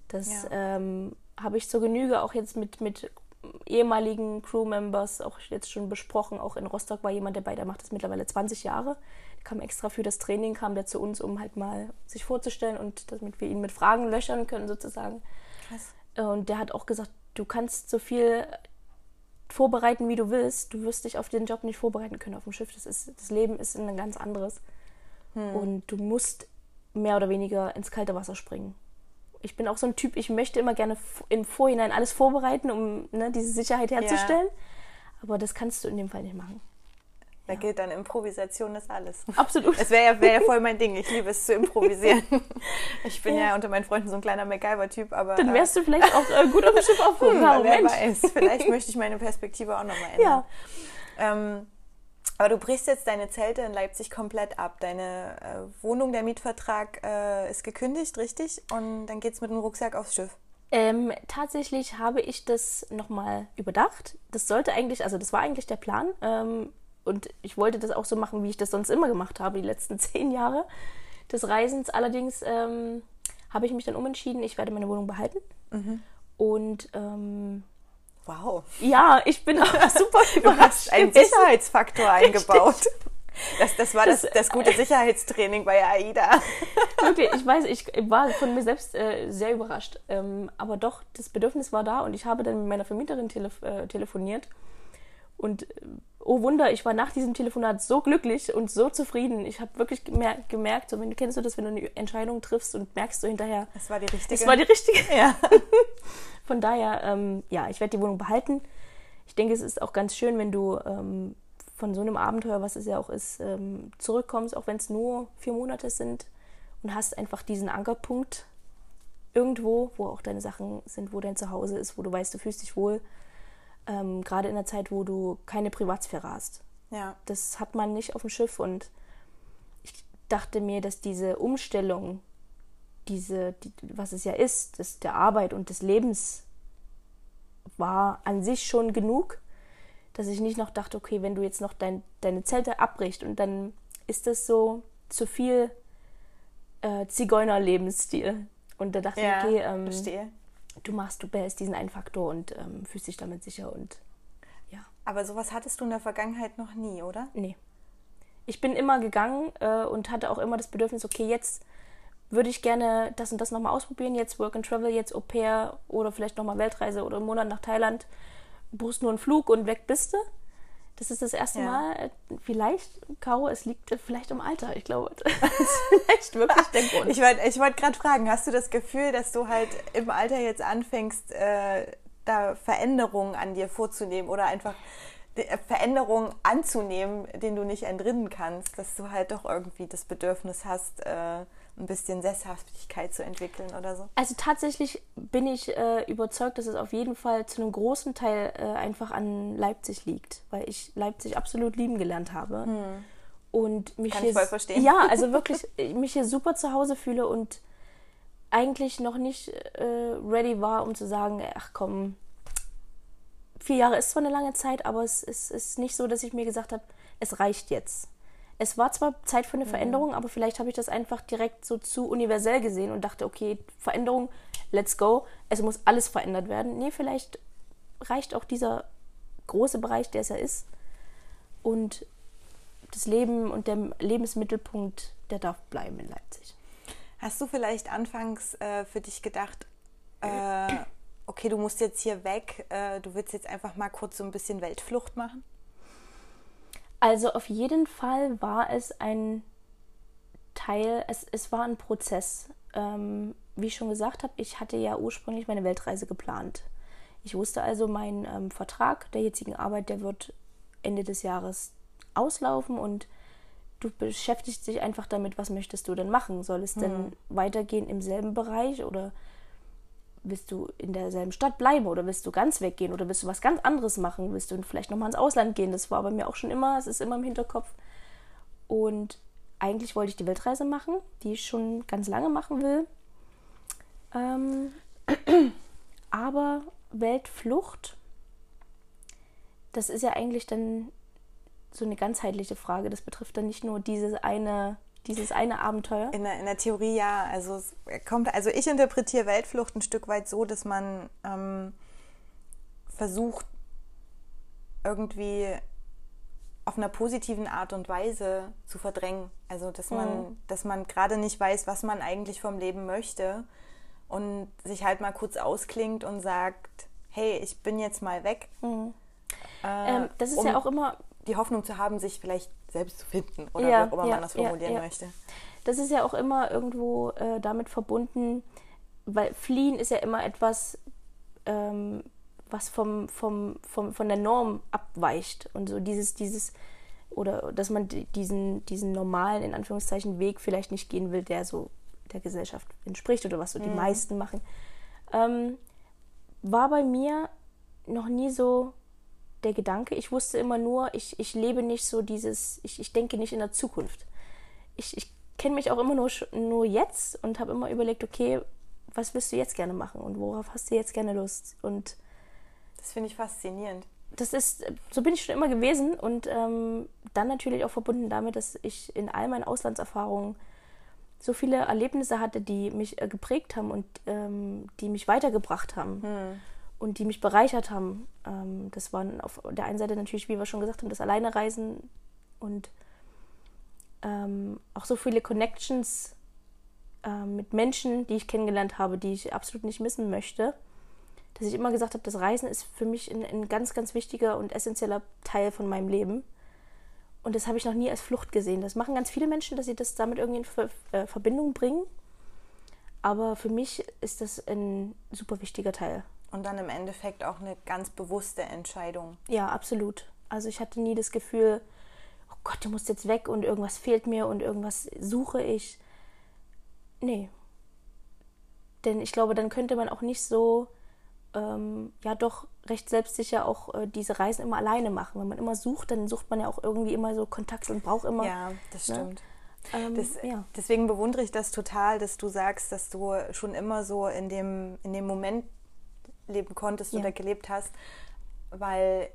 Speaker 2: Das ja. ähm, habe ich zur Genüge auch jetzt mit, mit ehemaligen Crewmembers auch jetzt schon besprochen. Auch in Rostock war jemand dabei, der macht das mittlerweile 20 Jahre kam extra für das Training, kam der zu uns, um halt mal sich vorzustellen und damit wir ihn mit Fragen löchern können sozusagen. Krass. Und der hat auch gesagt, du kannst so viel vorbereiten, wie du willst. Du wirst dich auf den Job nicht vorbereiten können auf dem Schiff. Das, ist, das Leben ist ein ganz anderes. Hm. Und du musst mehr oder weniger ins kalte Wasser springen. Ich bin auch so ein Typ, ich möchte immer gerne im Vorhinein alles vorbereiten, um ne, diese Sicherheit herzustellen. Ja. Aber das kannst du in dem Fall nicht machen.
Speaker 1: Da ja. gilt dann Improvisation ist alles.
Speaker 2: Absolut.
Speaker 1: Es wäre ja, wär ja voll mein Ding. Ich liebe es zu improvisieren. Ich bin ja, ja unter meinen Freunden so ein kleiner MacGyver-Typ, aber.
Speaker 2: Dann wärst du vielleicht auch äh, gut auf dem Schiff aufgehoben.
Speaker 1: Hm, wer weiß. Vielleicht möchte ich meine Perspektive auch nochmal ändern. Ja. Ähm, aber du brichst jetzt deine Zelte in Leipzig komplett ab. Deine äh, Wohnung, der Mietvertrag äh, ist gekündigt, richtig? Und dann geht es mit dem Rucksack aufs Schiff.
Speaker 2: Ähm, tatsächlich habe ich das nochmal überdacht. Das sollte eigentlich, also das war eigentlich der Plan. Ähm, und ich wollte das auch so machen, wie ich das sonst immer gemacht habe, die letzten zehn Jahre des Reisens. Allerdings ähm, habe ich mich dann umentschieden, ich werde meine Wohnung behalten. Mhm. Und ähm,
Speaker 1: wow.
Speaker 2: Ja, ich bin auch super
Speaker 1: hast einen Sicherheitsfaktor eingebaut. Das, das war das, das gute Sicherheitstraining bei AIDA.
Speaker 2: Wirklich, ich weiß, ich war von mir selbst äh, sehr überrascht. Ähm, aber doch, das Bedürfnis war da und ich habe dann mit meiner Vermieterin telef äh, telefoniert. Und äh, oh Wunder, ich war nach diesem Telefonat so glücklich und so zufrieden. Ich habe wirklich gemerkt, gemerkt, so, wenn, kennst du das, wenn du eine Entscheidung triffst und merkst du hinterher,
Speaker 1: es war die richtige.
Speaker 2: Es war die richtige. Ja. Von daher, ähm, ja, ich werde die Wohnung behalten. Ich denke, es ist auch ganz schön, wenn du ähm, von so einem Abenteuer, was es ja auch ist, ähm, zurückkommst, auch wenn es nur vier Monate sind und hast einfach diesen Ankerpunkt irgendwo, wo auch deine Sachen sind, wo dein Zuhause ist, wo du weißt, du fühlst dich wohl ähm, gerade in der Zeit, wo du keine Privatsphäre hast.
Speaker 1: Ja.
Speaker 2: Das hat man nicht auf dem Schiff und ich dachte mir, dass diese Umstellung, diese, die, was es ja ist, das der Arbeit und des Lebens war an sich schon genug, dass ich nicht noch dachte, okay, wenn du jetzt noch dein, deine Zelte abbrichst und dann ist das so zu viel äh, Zigeuner-Lebensstil. Und da dachte
Speaker 1: ja,
Speaker 2: ich, okay,
Speaker 1: ähm, verstehe
Speaker 2: du machst, du behältst diesen einen Faktor und ähm, fühlst dich damit sicher und ja.
Speaker 1: Aber sowas hattest du in der Vergangenheit noch nie, oder?
Speaker 2: Nee. ich bin immer gegangen äh, und hatte auch immer das Bedürfnis, okay, jetzt würde ich gerne das und das nochmal ausprobieren, jetzt Work and Travel, jetzt Au pair oder vielleicht nochmal Weltreise oder einen Monat nach Thailand, buchst nur einen Flug und weg bist du. Das ist das erste ja. Mal, äh, vielleicht, Caro, es liegt vielleicht im Alter, ich glaube. Das ist vielleicht
Speaker 1: wirklich der Grund. Ich wollte ich wollt gerade fragen, hast du das Gefühl, dass du halt im Alter jetzt anfängst, äh, da Veränderungen an dir vorzunehmen oder einfach Veränderungen anzunehmen, denen du nicht entrinnen kannst, dass du halt doch irgendwie das Bedürfnis hast, äh, ein bisschen Sesshaftigkeit zu entwickeln oder so?
Speaker 2: Also tatsächlich bin ich äh, überzeugt, dass es auf jeden Fall zu einem großen Teil äh, einfach an Leipzig liegt, weil ich Leipzig absolut lieben gelernt habe. Hm. Und mich
Speaker 1: Kann
Speaker 2: hier,
Speaker 1: ich voll verstehen.
Speaker 2: Ja, also wirklich mich hier super zu Hause fühle und eigentlich noch nicht äh, ready war, um zu sagen, ach komm, vier Jahre ist zwar eine lange Zeit, aber es, es ist nicht so, dass ich mir gesagt habe, es reicht jetzt es war zwar Zeit für eine mhm. Veränderung, aber vielleicht habe ich das einfach direkt so zu universell gesehen und dachte, okay, Veränderung, let's go, es muss alles verändert werden. Nee, vielleicht reicht auch dieser große Bereich, der es ja ist. Und das Leben und der Lebensmittelpunkt, der darf bleiben in Leipzig.
Speaker 1: Hast du vielleicht anfangs äh, für dich gedacht, äh, okay, du musst jetzt hier weg, äh, du willst jetzt einfach mal kurz so ein bisschen Weltflucht machen?
Speaker 2: Also auf jeden Fall war es ein Teil, es, es war ein Prozess. Ähm, wie ich schon gesagt habe, ich hatte ja ursprünglich meine Weltreise geplant. Ich wusste also, mein ähm, Vertrag der jetzigen Arbeit, der wird Ende des Jahres auslaufen und du beschäftigst dich einfach damit, was möchtest du denn machen? Soll es mhm. denn weitergehen im selben Bereich oder willst du in derselben Stadt bleiben oder willst du ganz weggehen oder willst du was ganz anderes machen? Willst du vielleicht nochmal ins Ausland gehen? Das war bei mir auch schon immer, es ist immer im Hinterkopf. Und eigentlich wollte ich die Weltreise machen, die ich schon ganz lange machen will. Ähm, aber Weltflucht, das ist ja eigentlich dann so eine ganzheitliche Frage. Das betrifft dann nicht nur dieses eine dieses eine Abenteuer?
Speaker 1: In der, in der Theorie ja. Also, es kommt, also ich interpretiere Weltflucht ein Stück weit so, dass man ähm, versucht, irgendwie auf einer positiven Art und Weise zu verdrängen. Also dass man, mhm. dass man gerade nicht weiß, was man eigentlich vom Leben möchte und sich halt mal kurz ausklingt und sagt, hey, ich bin jetzt mal weg. Mhm.
Speaker 2: Äh, ähm, das ist um, ja auch immer
Speaker 1: die Hoffnung zu haben, sich vielleicht selbst zu finden oder ja, wie auch immer ja, man das formulieren ja, möchte.
Speaker 2: Das ist ja auch immer irgendwo äh, damit verbunden, weil Fliehen ist ja immer etwas, ähm, was vom, vom, vom, von der Norm abweicht. Und so dieses, dieses, oder dass man diesen, diesen normalen, in Anführungszeichen, Weg vielleicht nicht gehen will, der so der Gesellschaft entspricht oder was so die mhm. meisten machen. Ähm, war bei mir noch nie so der Gedanke. Ich wusste immer nur, ich, ich lebe nicht so dieses, ich, ich denke nicht in der Zukunft. Ich, ich kenne mich auch immer nur, nur jetzt und habe immer überlegt, okay, was willst du jetzt gerne machen und worauf hast du jetzt gerne Lust? Und
Speaker 1: das finde ich faszinierend.
Speaker 2: Das ist, so bin ich schon immer gewesen und ähm, dann natürlich auch verbunden damit, dass ich in all meinen Auslandserfahrungen so viele Erlebnisse hatte, die mich äh, geprägt haben und ähm, die mich weitergebracht haben. Hm und die mich bereichert haben. Ähm, das waren auf der einen Seite natürlich, wie wir schon gesagt haben, das Alleinereisen und ähm, auch so viele Connections äh, mit Menschen, die ich kennengelernt habe, die ich absolut nicht missen möchte. Dass ich immer gesagt habe, das Reisen ist für mich ein, ein ganz, ganz wichtiger und essentieller Teil von meinem Leben. Und das habe ich noch nie als Flucht gesehen. Das machen ganz viele Menschen, dass sie das damit irgendwie in Ver äh, Verbindung bringen. Aber für mich ist das ein super wichtiger Teil.
Speaker 1: Und dann im Endeffekt auch eine ganz bewusste Entscheidung.
Speaker 2: Ja, absolut. Also ich hatte nie das Gefühl, oh Gott, du musst jetzt weg und irgendwas fehlt mir und irgendwas suche ich. Nee. Denn ich glaube, dann könnte man auch nicht so, ähm, ja doch recht selbstsicher auch äh, diese Reisen immer alleine machen. Wenn man immer sucht, dann sucht man ja auch irgendwie immer so Kontakt und braucht immer.
Speaker 1: Ja, das ne? stimmt. Ähm, das, ja. Deswegen bewundere ich das total, dass du sagst, dass du schon immer so in dem, in dem Moment leben konntest ja. oder gelebt hast, weil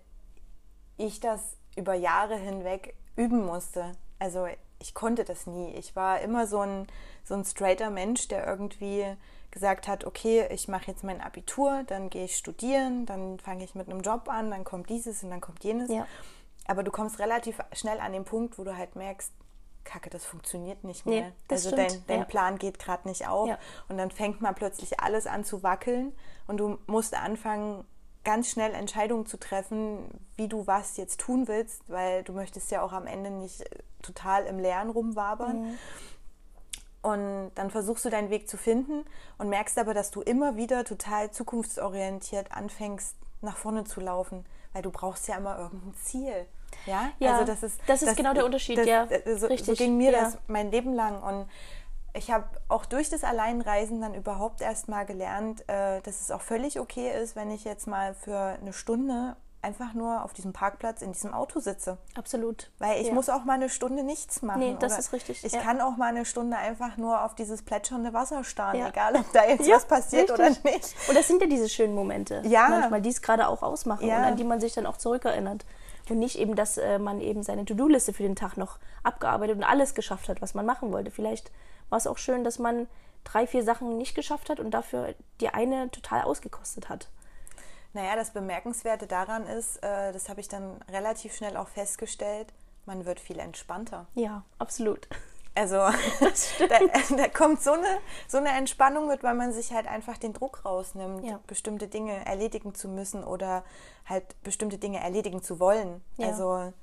Speaker 1: ich das über Jahre hinweg üben musste. Also ich konnte das nie. Ich war immer so ein, so ein straighter Mensch, der irgendwie gesagt hat, okay, ich mache jetzt mein Abitur, dann gehe ich studieren, dann fange ich mit einem Job an, dann kommt dieses und dann kommt jenes. Ja. aber du kommst relativ schnell an den Punkt, wo du halt merkst, Kacke, das funktioniert nicht mehr.
Speaker 2: Nee,
Speaker 1: also dein, dein
Speaker 2: ja.
Speaker 1: Plan geht gerade nicht auf.
Speaker 2: Ja.
Speaker 1: Und dann fängt mal plötzlich alles an zu wackeln und du musst anfangen, ganz schnell Entscheidungen zu treffen, wie du was jetzt tun willst, weil du möchtest ja auch am Ende nicht äh, total im Leeren rumwabern.
Speaker 2: Mhm.
Speaker 1: Und dann versuchst du deinen Weg zu finden und merkst aber, dass du immer wieder total zukunftsorientiert anfängst, nach vorne zu laufen, weil du brauchst ja immer irgendein Ziel. Ja,
Speaker 2: Ja,
Speaker 1: also das ist,
Speaker 2: das ist genau der Unterschied, ja,
Speaker 1: So, so
Speaker 2: richtig,
Speaker 1: ging mir
Speaker 2: ja.
Speaker 1: das mein Leben lang und ich habe auch durch das Alleinreisen dann überhaupt erst mal gelernt, äh, dass es auch völlig okay ist, wenn ich jetzt mal für eine Stunde einfach nur auf diesem Parkplatz in diesem Auto sitze.
Speaker 2: Absolut.
Speaker 1: Weil ich
Speaker 2: ja.
Speaker 1: muss auch mal eine Stunde nichts machen.
Speaker 2: Nee, das ist richtig,
Speaker 1: Ich
Speaker 2: ja.
Speaker 1: kann auch mal eine Stunde einfach nur auf dieses plätschernde Wasser starren,
Speaker 2: Ja.
Speaker 1: egal ob da jetzt was passiert
Speaker 2: richtig.
Speaker 1: oder nicht.
Speaker 2: Und das sind ja diese schönen Momente,
Speaker 1: Ja.
Speaker 2: manchmal, die es gerade auch ausmachen und an die man sich dann auch zurückerinnert. Und nicht eben, dass äh, man eben seine To-Do-Liste für den Tag noch abgearbeitet und alles geschafft hat, was man machen wollte. Vielleicht war es auch schön, dass man drei, vier Sachen nicht geschafft hat und dafür die eine total ausgekostet hat.
Speaker 1: Naja, das Bemerkenswerte daran ist, äh, das habe ich dann relativ schnell auch festgestellt, man wird viel entspannter.
Speaker 2: Ja, absolut.
Speaker 1: Also da, da kommt so eine, so eine Entspannung mit, weil man sich halt einfach den Druck rausnimmt,
Speaker 2: Ja.
Speaker 1: bestimmte Dinge erledigen zu müssen oder halt bestimmte Dinge erledigen zu wollen.
Speaker 2: Ja.
Speaker 1: Also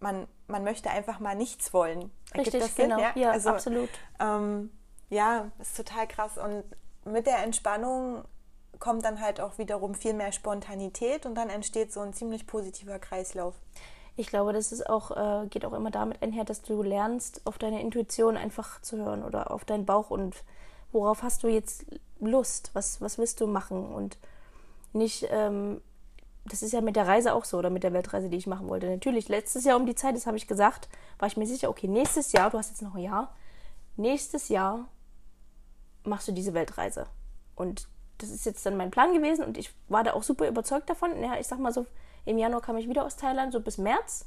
Speaker 1: man, man möchte einfach mal nichts wollen.
Speaker 2: Richtig,
Speaker 1: das Sinn?
Speaker 2: genau. Ja,
Speaker 1: also,
Speaker 2: absolut.
Speaker 1: Ähm, ja, ist total krass. Und mit der Entspannung kommt dann halt auch wiederum viel mehr Spontanität und dann entsteht so ein ziemlich positiver Kreislauf.
Speaker 2: Ich glaube, das ist auch, äh, geht auch immer damit einher, dass du lernst, auf deine Intuition einfach zu hören oder auf deinen Bauch und worauf hast du jetzt Lust, was, was willst du machen und nicht, ähm, das ist ja mit der Reise auch so oder mit der Weltreise, die ich machen wollte. Natürlich, letztes Jahr um die Zeit, das habe ich gesagt, war ich mir sicher, okay, nächstes Jahr, du hast jetzt noch ein Jahr, nächstes Jahr machst du diese Weltreise. Und das ist jetzt dann mein Plan gewesen und ich war da auch super überzeugt davon. Ja, ich sag mal so, im Januar kam ich wieder aus Thailand, so bis März,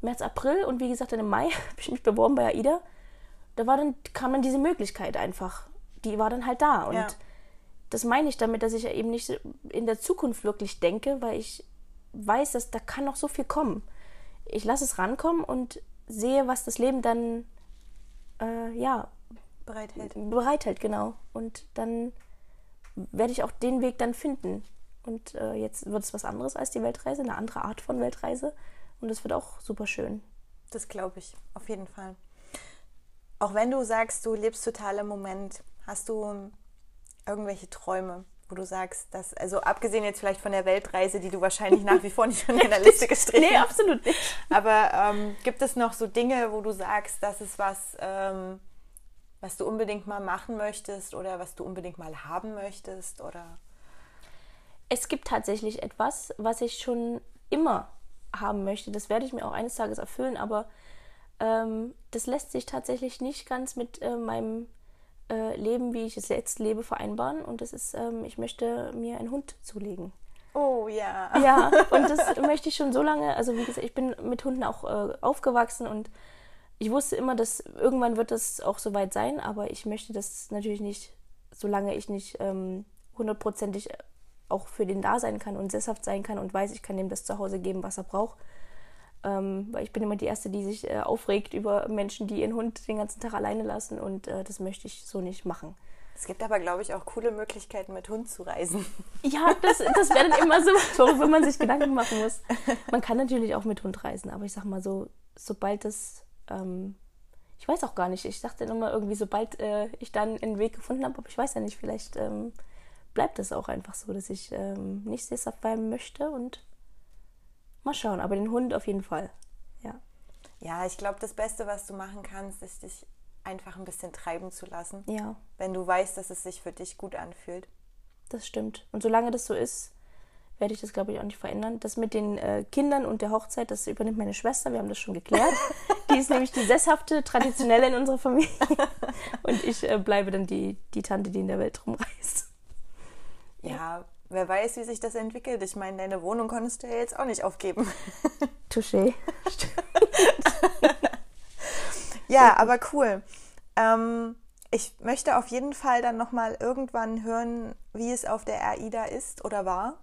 Speaker 2: März, April und wie gesagt, dann im Mai habe ich mich beworben bei AIDA. Da war dann, kam dann diese Möglichkeit einfach. Die war dann halt da. Und
Speaker 1: Ja.
Speaker 2: das meine ich damit, dass ich ja eben nicht in der Zukunft wirklich denke, weil ich weiß, dass da kann noch so viel kommen. Ich lasse es rankommen und sehe, was das Leben dann äh, ja,
Speaker 1: Bereithält.
Speaker 2: bereithält, genau. Und dann werde ich auch den Weg dann finden. Und äh, jetzt wird es was anderes als die Weltreise, eine andere Art von Weltreise. Und es wird auch super schön.
Speaker 1: Das glaube ich, auf jeden Fall. Auch wenn du sagst, du lebst total im Moment, hast du irgendwelche Träume, wo du sagst, dass, also abgesehen jetzt vielleicht von der Weltreise, die du wahrscheinlich nach wie vor nicht in der Liste gestrichen
Speaker 2: Nee,
Speaker 1: hast,
Speaker 2: absolut nicht.
Speaker 1: aber ähm, gibt es noch so Dinge, wo du sagst, das ist was, ähm, was du unbedingt mal machen möchtest oder was du unbedingt mal haben möchtest oder
Speaker 2: Es gibt tatsächlich etwas, was ich schon immer haben möchte. Das werde ich mir auch eines Tages erfüllen, aber ähm, das lässt sich tatsächlich nicht ganz mit äh, meinem äh, Leben, wie ich es jetzt lebe, vereinbaren. Und das ist, ähm, ich möchte mir einen Hund zulegen.
Speaker 1: Oh ja.
Speaker 2: Ja, und das möchte ich schon so lange. Also wie gesagt, ich bin mit Hunden auch äh, aufgewachsen und ich wusste immer, dass irgendwann wird das auch soweit sein, aber ich möchte das natürlich nicht, solange ich nicht ähm, hundertprozentig auch für den da sein kann und sesshaft sein kann und weiß, ich kann ihm das zu Hause geben, was er braucht. Ähm, weil ich bin immer die Erste, die sich äh, aufregt über Menschen, die ihren Hund den ganzen Tag alleine lassen und äh, das möchte ich so nicht machen.
Speaker 1: Es gibt aber, glaube ich, auch coole Möglichkeiten, mit Hund zu reisen.
Speaker 2: Ja, das, das wäre dann immer so, worüber man sich Gedanken machen muss. Man kann natürlich auch mit Hund reisen, aber ich sag mal so, sobald das, ähm, ich weiß auch gar nicht, ich dachte immer irgendwie, sobald äh, ich dann einen Weg gefunden habe, aber ich weiß ja nicht, vielleicht ähm, bleibt es auch einfach so, dass ich ähm, nicht sesshaft bleiben möchte und mal schauen, aber den Hund auf jeden Fall, ja.
Speaker 1: Ja, ich glaube, das Beste, was du machen kannst, ist dich einfach ein bisschen treiben zu lassen.
Speaker 2: Ja,
Speaker 1: Wenn du weißt, dass es sich für dich gut anfühlt.
Speaker 2: das stimmt. Und solange das so ist, werde ich das, glaube ich, auch nicht verändern. Das mit den äh, Kindern und der Hochzeit, das übernimmt meine Schwester. Wir haben das schon geklärt. die ist nämlich die sesshafte, traditionelle in unserer Familie. und ich äh, bleibe dann die, die Tante, die in der Welt rumreist.
Speaker 1: Ja. wer weiß, wie sich das entwickelt. Ich meine, deine Wohnung konntest du ja jetzt auch nicht aufgeben.
Speaker 2: Touché.
Speaker 1: ja, aber cool. Ähm, ich möchte auf jeden Fall dann nochmal irgendwann hören, wie es auf der AIDA ist oder war.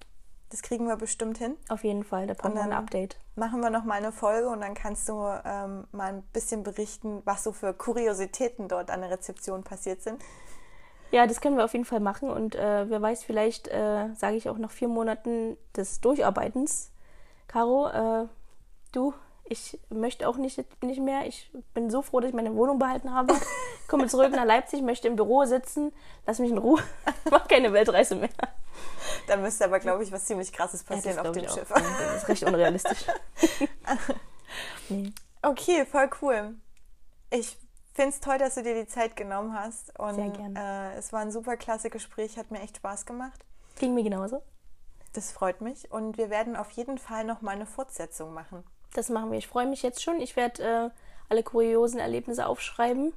Speaker 1: Das kriegen wir bestimmt hin.
Speaker 2: Auf jeden Fall, da brauchen wir ein Update.
Speaker 1: Machen wir noch mal eine Folge und dann kannst du ähm, mal ein bisschen berichten, was so für Kuriositäten dort an der Rezeption passiert sind.
Speaker 2: Ja, das können wir auf jeden Fall machen und äh, wer weiß, vielleicht äh, sage ich auch nach vier Monaten des Durcharbeitens, Caro, äh, du, ich möchte auch nicht, nicht mehr. Ich bin so froh, dass ich meine Wohnung behalten habe. Ich komme zurück nach Leipzig, möchte im Büro sitzen. Lass mich in Ruhe. Ich mache keine Weltreise mehr.
Speaker 1: Da müsste aber, glaube ich, was ziemlich Krasses passieren
Speaker 2: ja,
Speaker 1: auf dem Schiff.
Speaker 2: Auch. Das ist recht unrealistisch.
Speaker 1: nee. Okay, voll cool. Ich finde es toll, dass du dir die Zeit genommen hast. Und,
Speaker 2: Sehr gerne.
Speaker 1: Äh, es war ein super klasse Gespräch, hat mir echt Spaß gemacht.
Speaker 2: Ging mir genauso.
Speaker 1: Das freut mich. Und wir werden auf jeden Fall noch mal eine Fortsetzung machen.
Speaker 2: Das machen wir. Ich freue mich jetzt schon. Ich werde äh, alle kuriosen Erlebnisse aufschreiben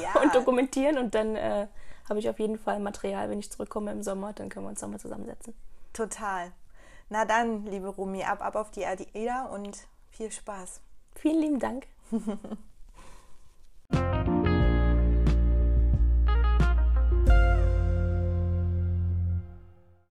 Speaker 2: ja. und dokumentieren. Und dann äh, habe ich auf jeden Fall Material, wenn ich zurückkomme im Sommer. Dann können wir uns nochmal zusammensetzen.
Speaker 1: Total. Na dann, liebe Rumi, ab, ab auf die Ida und viel Spaß.
Speaker 2: Vielen lieben Dank.